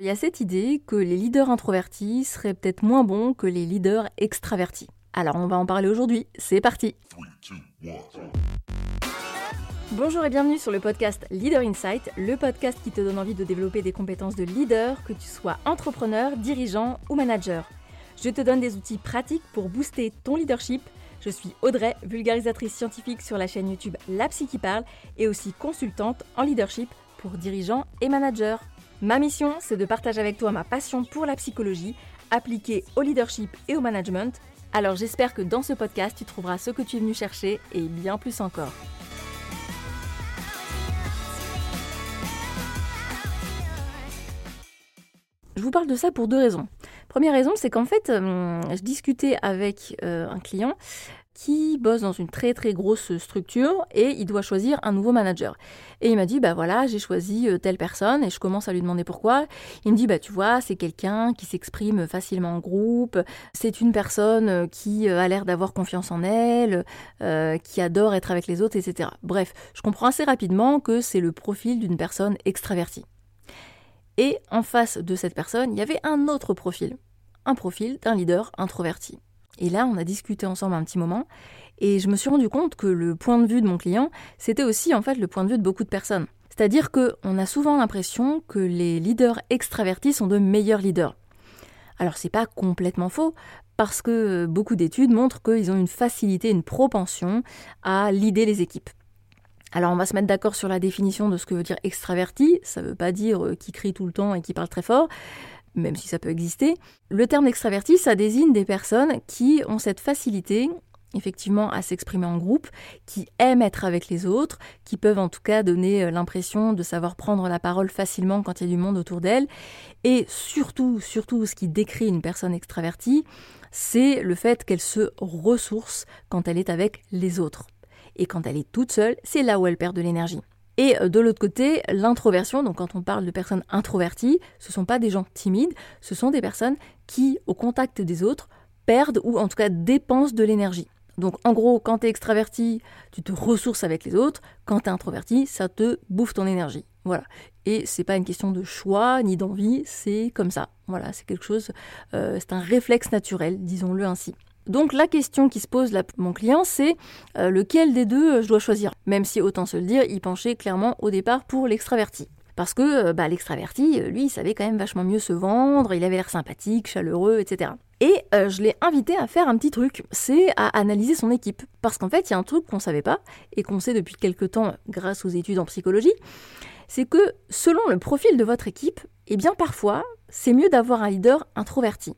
Il y a cette idée que les leaders introvertis seraient peut-être moins bons que les leaders extravertis. Alors on va en parler aujourd'hui, c'est parti Bonjour et bienvenue sur le podcast Leader Insight, le podcast qui te donne envie de développer des compétences de leader, que tu sois entrepreneur, dirigeant ou manager. Je te donne des outils pratiques pour booster ton leadership. Je suis Audrey, vulgarisatrice scientifique sur la chaîne YouTube La Psy qui parle et aussi consultante en leadership pour dirigeants et managers. Ma mission, c'est de partager avec toi ma passion pour la psychologie appliquée au leadership et au management. Alors j'espère que dans ce podcast, tu trouveras ce que tu es venu chercher et bien plus encore. Je vous parle de ça pour deux raisons. Première raison, c'est qu'en fait, euh, je discutais avec euh, un client qui bosse dans une très très grosse structure et il doit choisir un nouveau manager. Et il m'a dit, bah voilà, j'ai choisi euh, telle personne et je commence à lui demander pourquoi. Il me dit, bah tu vois, c'est quelqu'un qui s'exprime facilement en groupe, c'est une personne qui a l'air d'avoir confiance en elle, qui adore être avec les autres, etc. Bref, je comprends assez rapidement que c'est le profil d'une personne extravertie. Et en face de cette personne, il y avait un autre profil, un profil d'un leader introverti. Et là, on a discuté ensemble un petit moment, et je me suis rendu compte que le point de vue de mon client, c'était aussi en fait le point de vue de beaucoup de personnes. C'est-à-dire qu'on a souvent l'impression que les leaders extravertis sont de meilleurs leaders. Alors c'est pas complètement faux, parce que beaucoup d'études montrent qu'ils ont une facilité, une propension à leader les équipes. Alors on va se mettre d'accord sur la définition de ce que veut dire extraverti. Ça ne veut pas dire euh, qui crie tout le temps et qui parle très fort, même si ça peut exister. Le terme extraverti, ça désigne des personnes qui ont cette facilité effectivement à s'exprimer en groupe, qui aiment être avec les autres, qui peuvent en tout cas donner euh, l'impression de savoir prendre la parole facilement quand il y a du monde autour d'elles. Et surtout, surtout, ce qui décrit une personne extravertie, c'est le fait qu'elle se ressource quand elle est avec les autres. Et quand elle est toute seule, c'est là où elle perd de l'énergie. Et euh, de l'autre côté, l'introversion, donc quand on parle de personnes introverties, ce ne sont pas des gens timides, ce sont des personnes qui, au contact des autres, perdent ou en tout cas dépensent de l'énergie. Donc en gros, quand tu es extraverti, tu te ressources avec les autres, quand tu es introverti, ça te bouffe ton énergie. Voilà. Et c'est pas une question de choix ni d'envie, c'est comme ça. Voilà, c'est quelque chose, euh, c'est un réflexe naturel, disons-le ainsi. Donc la question qui se pose là, mon client, c'est euh, lequel des deux euh, je dois choisir? Même si, autant se le dire, il penchait clairement au départ pour l'extraverti. Parce que euh, bah, l'extraverti, lui, il savait quand même vachement mieux se vendre, il avait l'air sympathique, chaleureux, etc. Et je l'ai invité à faire un petit truc, c'est à analyser son équipe. Parce qu'en fait, il y a un truc qu'on ne savait pas, et qu'on sait depuis quelques temps grâce aux études en psychologie, c'est que selon le profil de votre équipe, eh bien parfois, c'est mieux d'avoir un leader introverti.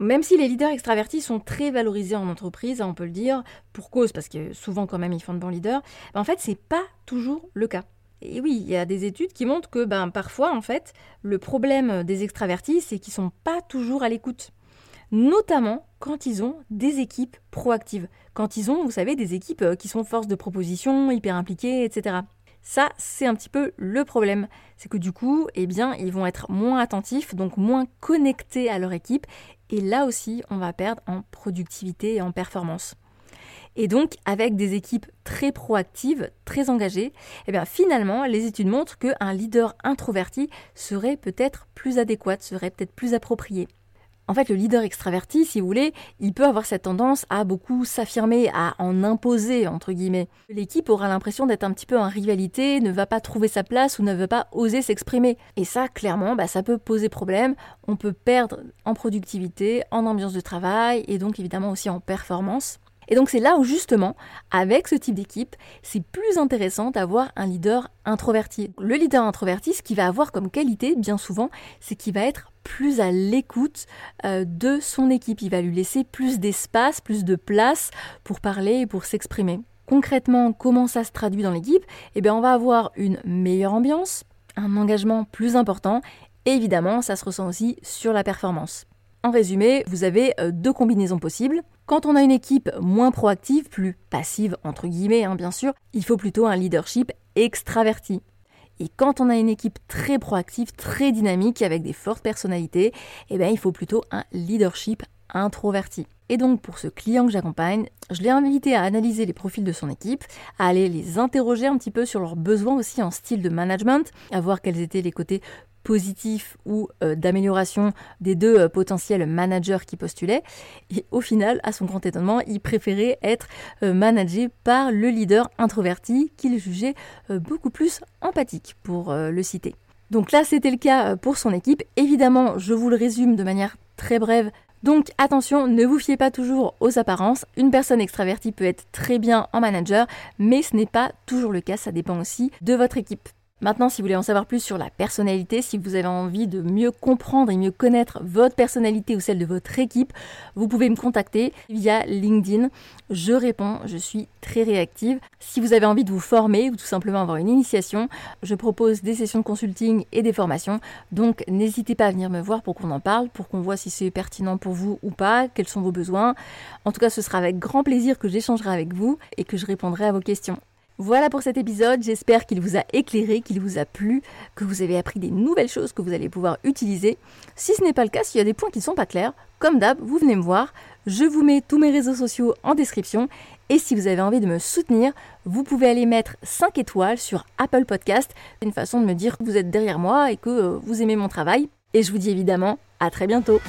Même si les leaders extravertis sont très valorisés en entreprise, on peut le dire, pour cause, parce que souvent quand même ils font de bons leaders, ben, en fait c'est pas toujours le cas. Et oui, il y a des études qui montrent que ben, parfois en fait le problème des extravertis c'est qu'ils sont pas toujours à l'écoute. Notamment quand ils ont des équipes proactives. Quand ils ont, vous savez, des équipes euh, qui sont force de proposition, hyper impliquées, etc. Ça, c'est un petit peu le problème. C'est que du coup, eh bien, ils vont être moins attentifs, donc moins connectés à leur équipe. Et là aussi, on va perdre en productivité et en performance. Et donc, avec des équipes très proactives, très engagées, eh bien, finalement, les études montrent qu'un leader introverti serait peut-être plus adéquat, serait peut-être plus approprié. En fait, le leader extraverti, si vous voulez, il peut avoir cette tendance à beaucoup s'affirmer, à en imposer, entre guillemets. L'équipe aura l'impression d'être un petit peu en rivalité, ne va pas trouver sa place ou ne veut pas oser s'exprimer. Et ça, clairement, bah, ça peut poser problème. On peut perdre en productivité, en ambiance de travail et donc évidemment aussi en performance. Et donc c'est là où justement, avec ce type d'équipe, c'est plus intéressant d'avoir un leader introverti. Le leader introverti, ce qu'il va avoir comme qualité, bien souvent, c'est qu'il va être plus à l'écoute euh, de son équipe. Il va lui laisser plus d'espace, plus de place pour parler et pour s'exprimer. Concrètement, comment ça se traduit dans l'équipe? Eh bien, on va avoir une meilleure ambiance, un engagement plus important et évidemment, ça se ressent aussi sur la performance. En résumé, vous avez euh, deux combinaisons possibles. Quand on a une équipe moins proactive, plus passive entre guillemets hein, bien sûr, il faut plutôt un leadership extraverti. Et quand on a une équipe très proactive, très dynamique, avec des fortes personnalités, eh bien, il faut plutôt un leadership introverti. Et donc pour ce client que j'accompagne, je l'ai invité à analyser les profils de son équipe, à aller les interroger un petit peu sur leurs besoins aussi en style de management, à voir quels étaient les côtés positif ou euh, d'amélioration des deux euh, potentiels managers qui postulaient. Et au final, à son grand étonnement, il préférait être managé par le leader introverti qu'il jugeait beaucoup plus empathique, pour le citer. Donc là, c'était le cas pour son équipe. Évidemment, je vous le résume de manière très brève. Donc attention, ne vous fiez pas toujours aux apparences. Une personne extravertie peut être très bien en manager, mais ce n'est pas toujours le cas, ça dépend aussi de votre équipe. Maintenant, si vous voulez en savoir plus sur la personnalité, si vous avez envie de mieux comprendre et mieux connaître votre personnalité ou celle de votre équipe, vous pouvez me contacter via LinkedIn. Je réponds, je suis très réactive. Si vous avez envie de vous former ou tout simplement avoir une initiation, je propose des sessions de consulting et des formations. Donc n'hésitez pas à venir me voir pour qu'on en parle, pour qu'on voit si c'est pertinent pour vous ou pas, quels sont vos besoins. En tout cas, ce sera avec grand plaisir que j'échangerai avec vous et que je répondrai à vos questions. Voilà pour cet épisode, j'espère qu'il vous a éclairé, qu'il vous a plu, que vous avez appris des nouvelles choses que vous allez pouvoir utiliser. Si ce n'est pas le cas, s'il y a des points qui ne sont pas clairs, comme d'hab, vous venez me voir, je vous mets tous mes réseaux sociaux en description et si vous avez envie de me soutenir, vous pouvez aller mettre 5 étoiles sur Apple Podcast. C'est une façon de me dire que vous êtes derrière moi et que euh, vous aimez mon travail. Et je vous dis évidemment à très bientôt.